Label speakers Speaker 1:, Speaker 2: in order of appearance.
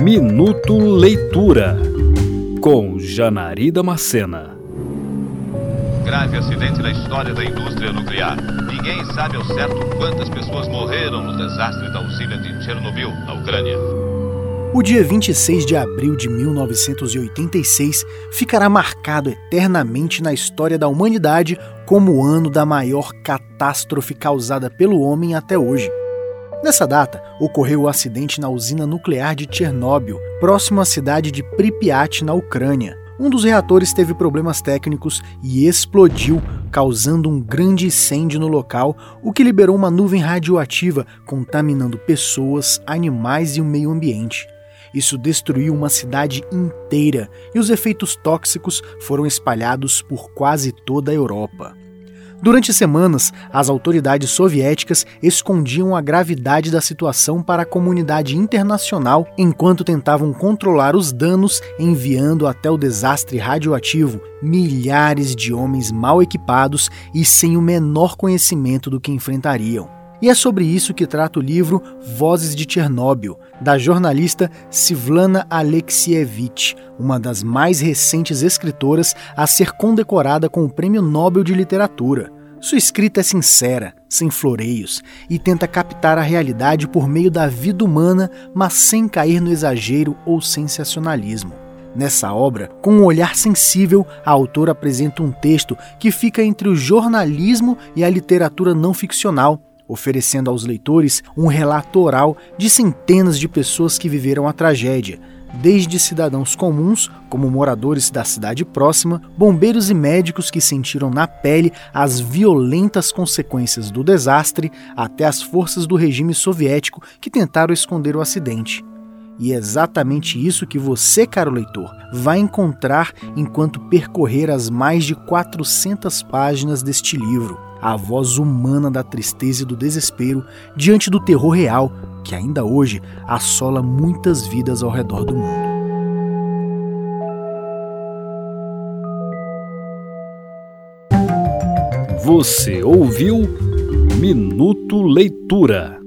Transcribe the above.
Speaker 1: Minuto Leitura com Janari Macena.
Speaker 2: Grave acidente na história da indústria nuclear. Ninguém sabe ao certo quantas pessoas morreram no desastre da usina de Chernobyl, na Ucrânia.
Speaker 3: O dia 26 de abril de 1986 ficará marcado eternamente na história da humanidade como o ano da maior catástrofe causada pelo homem até hoje. Nessa data, ocorreu o acidente na usina nuclear de Chernobyl, próximo à cidade de Pripyat, na Ucrânia. Um dos reatores teve problemas técnicos e explodiu, causando um grande incêndio no local, o que liberou uma nuvem radioativa, contaminando pessoas, animais e o meio ambiente. Isso destruiu uma cidade inteira e os efeitos tóxicos foram espalhados por quase toda a Europa. Durante semanas, as autoridades soviéticas escondiam a gravidade da situação para a comunidade internacional enquanto tentavam controlar os danos, enviando até o desastre radioativo milhares de homens mal equipados e sem o menor conhecimento do que enfrentariam. E é sobre isso que trata o livro Vozes de Chernobyl, da jornalista Sivlana Alexievich, uma das mais recentes escritoras a ser condecorada com o Prêmio Nobel de Literatura. Sua escrita é sincera, sem floreios, e tenta captar a realidade por meio da vida humana, mas sem cair no exagero ou sensacionalismo. Nessa obra, com um olhar sensível, a autora apresenta um texto que fica entre o jornalismo e a literatura não ficcional, oferecendo aos leitores um relato oral de centenas de pessoas que viveram a tragédia, desde cidadãos comuns, como moradores da cidade próxima, bombeiros e médicos que sentiram na pele as violentas consequências do desastre, até as forças do regime soviético que tentaram esconder o acidente. E é exatamente isso que você, caro leitor, vai encontrar enquanto percorrer as mais de 400 páginas deste livro. A voz humana da tristeza e do desespero diante do terror real que ainda hoje assola muitas vidas ao redor do mundo.
Speaker 1: Você ouviu Minuto Leitura.